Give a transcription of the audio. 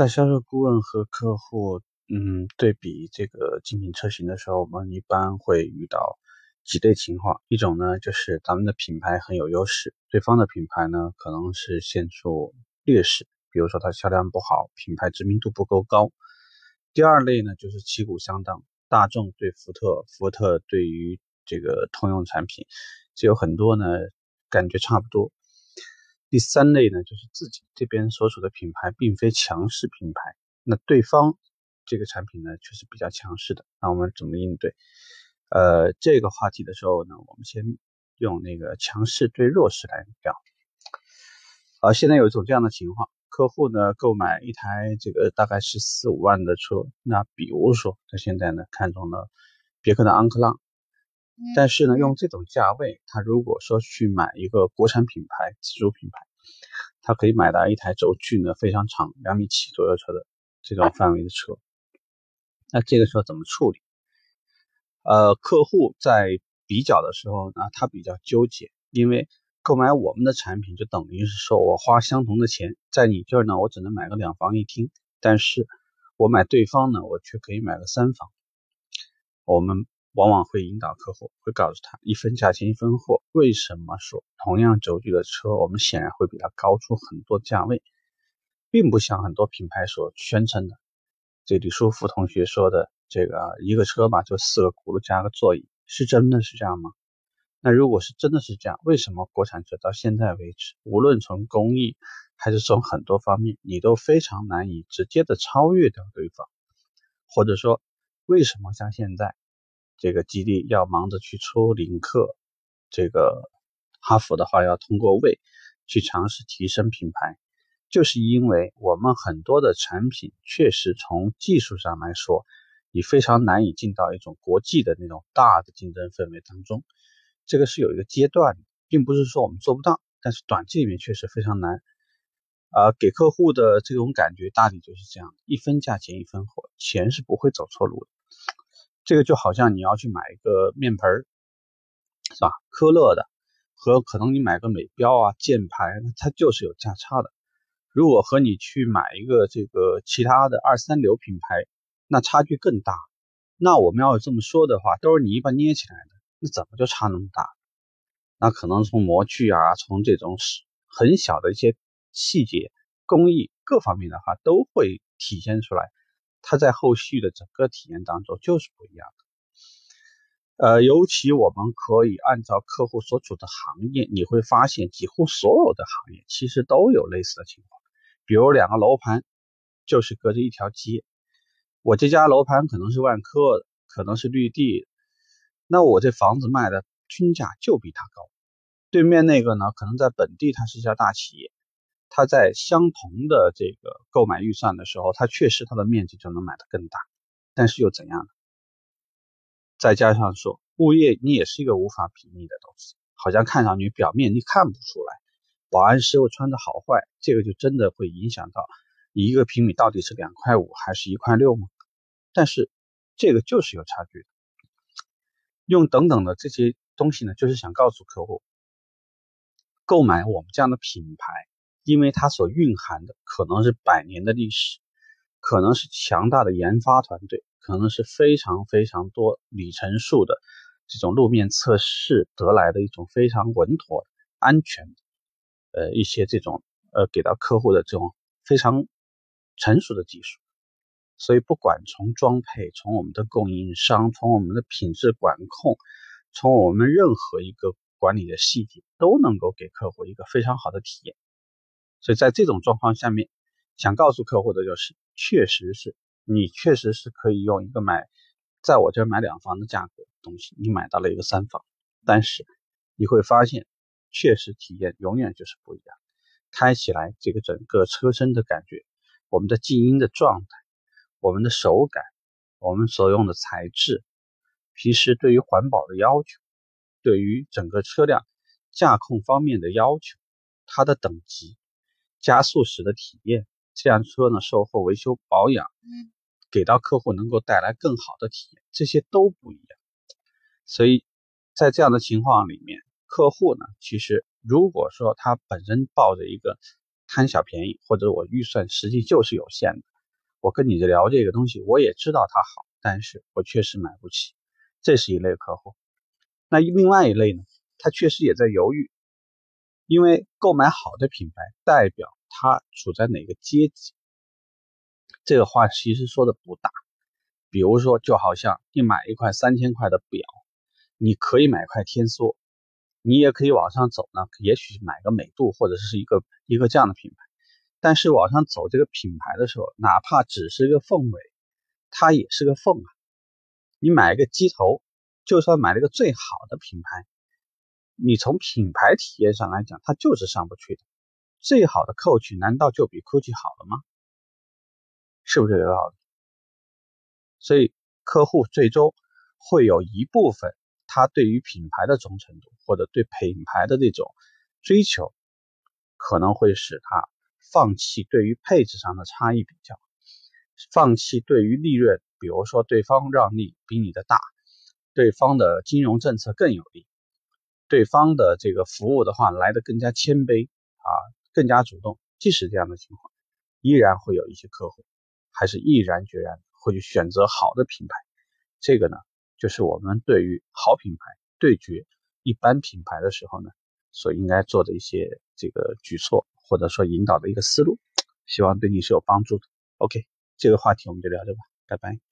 在销售顾问和客户嗯对比这个精品车型的时候，我们一般会遇到几类情况。一种呢，就是咱们的品牌很有优势，对方的品牌呢可能是显著劣势，比如说它销量不好，品牌知名度不够高。第二类呢，就是旗鼓相当，大众对福特，福特对于这个通用产品，就有很多呢感觉差不多。第三类呢，就是自己这边所属的品牌并非强势品牌，那对方这个产品呢却是比较强势的，那我们怎么应对？呃，这个话题的时候呢，我们先用那个强势对弱势来聊。啊，现在有一种这样的情况，客户呢购买一台这个大概是四五万的车，那比如说他现在呢看中了别克的昂克浪。但是呢，用这种价位，他如果说去买一个国产品牌、自主品牌，他可以买到一台轴距呢非常长、两米七左右车的这种范围的车。那这个时候怎么处理？呃，客户在比较的时候呢，他比较纠结，因为购买我们的产品就等于是说我花相同的钱，在你这儿呢，我只能买个两房一厅，但是我买对方呢，我却可以买个三房。我们。往往会引导客户，会告诉他一分价钱一分货。为什么说同样轴距的车，我们显然会比它高出很多价位，并不像很多品牌所宣称的。这李书福同学说的这个一个车吧，就四个轱辘加个座椅，是真的是这样吗？那如果是真的是这样，为什么国产车到现在为止，无论从工艺还是从很多方面，你都非常难以直接的超越掉对方？或者说，为什么像现在？这个吉利要忙着去出领克，这个哈弗的话要通过魏去尝试提升品牌，就是因为我们很多的产品确实从技术上来说，你非常难以进到一种国际的那种大的竞争氛围当中，这个是有一个阶段的，并不是说我们做不到，但是短期里面确实非常难。啊，给客户的这种感觉大体就是这样一分价钱一分货，钱是不会走错路的。这个就好像你要去买一个面盆，是吧？科勒的和可能你买个美标啊、箭牌，它就是有价差的。如果和你去买一个这个其他的二三流品牌，那差距更大。那我们要这么说的话，都是泥巴捏起来的，那怎么就差那么大？那可能从模具啊，从这种很小的一些细节、工艺各方面的话，都会体现出来。它在后续的整个体验当中就是不一样的，呃，尤其我们可以按照客户所处的行业，你会发现几乎所有的行业其实都有类似的情况。比如两个楼盘就是隔着一条街，我这家楼盘可能是万科，可能是绿地，那我这房子卖的均价就比它高。对面那个呢，可能在本地它是一家大企业。他在相同的这个购买预算的时候，他确实他的面积就能买的更大，但是又怎样呢？再加上说物业，你也是一个无法比拟的东西，好像看上去表面你看不出来，保安师傅穿的好坏，这个就真的会影响到你一个平米到底是两块五还是一块六吗？但是这个就是有差距的。用等等的这些东西呢，就是想告诉客户，购买我们这样的品牌。因为它所蕴含的可能是百年的历史，可能是强大的研发团队，可能是非常非常多里程数的这种路面测试得来的一种非常稳妥、安全的，呃一些这种呃给到客户的这种非常成熟的技术。所以不管从装配，从我们的供应商，从我们的品质管控，从我们任何一个管理的细节，都能够给客户一个非常好的体验。所以在这种状况下面，想告诉客户的就是，确实是你确实是可以用一个买，在我这买两房的价格东西，你买到了一个三房，但是你会发现，确实体验永远就是不一样。开起来这个整个车身的感觉，我们的静音的状态，我们的手感，我们所用的材质，平时对于环保的要求，对于整个车辆驾控方面的要求，它的等级。加速时的体验，这辆车呢，售后维修保养，给到客户能够带来更好的体验，这些都不一样。所以在这样的情况里面，客户呢，其实如果说他本身抱着一个贪小便宜，或者我预算实际就是有限的，我跟你聊这个东西，我也知道它好，但是我确实买不起。这是一类客户。那另外一类呢，他确实也在犹豫，因为购买好的品牌代表他处在哪个阶级。这个话其实说的不大。比如说，就好像你买一块三千块的表，你可以买块天梭，你也可以往上走呢，也许买个美度或者是一个一个这样的品牌。但是往上走这个品牌的时候，哪怕只是一个凤尾，它也是个凤啊。你买一个机头。就算买了一个最好的品牌，你从品牌体验上来讲，它就是上不去的。最好的 Coach 难道就比 Gucci 好了吗？是不是这个道理？所以客户最终会有一部分，他对于品牌的忠诚度或者对品牌的那种追求，可能会使他放弃对于配置上的差异比较，放弃对于利润，比如说对方让利比你的大。对方的金融政策更有利，对方的这个服务的话来的更加谦卑啊，更加主动。即使这样的情况，依然会有一些客户还是毅然决然会去选择好的品牌。这个呢，就是我们对于好品牌对决一般品牌的时候呢，所应该做的一些这个举措或者说引导的一个思路。希望对你是有帮助的。OK，这个话题我们就聊着吧，拜拜。